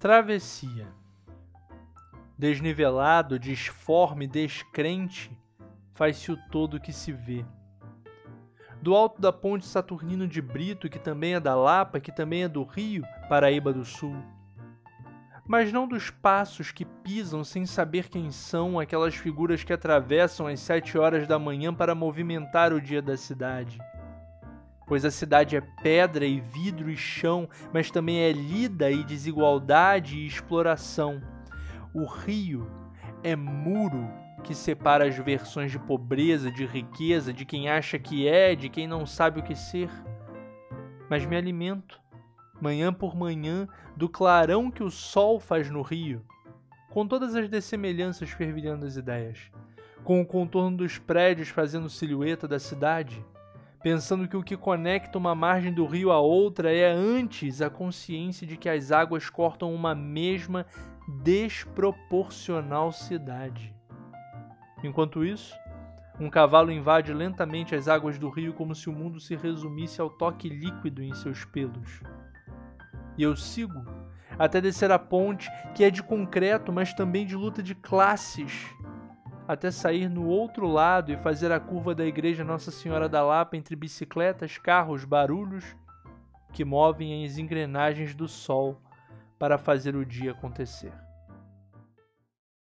Travessia. Desnivelado, disforme, descrente, faz-se o todo que se vê. Do alto da ponte Saturnino de Brito, que também é da Lapa, que também é do Rio, Paraíba do Sul. Mas não dos passos que pisam sem saber quem são aquelas figuras que atravessam às sete horas da manhã para movimentar o dia da cidade pois a cidade é pedra e vidro e chão, mas também é lida e desigualdade e exploração. O rio é muro que separa as versões de pobreza, de riqueza, de quem acha que é, de quem não sabe o que ser. Mas me alimento, manhã por manhã, do clarão que o sol faz no rio, com todas as dessemelhanças fervilhando as ideias, com o contorno dos prédios fazendo silhueta da cidade pensando que o que conecta uma margem do rio a outra é antes a consciência de que as águas cortam uma mesma desproporcional cidade. Enquanto isso, um cavalo invade lentamente as águas do rio como se o mundo se resumisse ao toque líquido em seus pelos. E eu sigo até descer a ponte, que é de concreto, mas também de luta de classes, até sair no outro lado e fazer a curva da igreja Nossa Senhora da Lapa entre bicicletas, carros, barulhos que movem as engrenagens do sol para fazer o dia acontecer.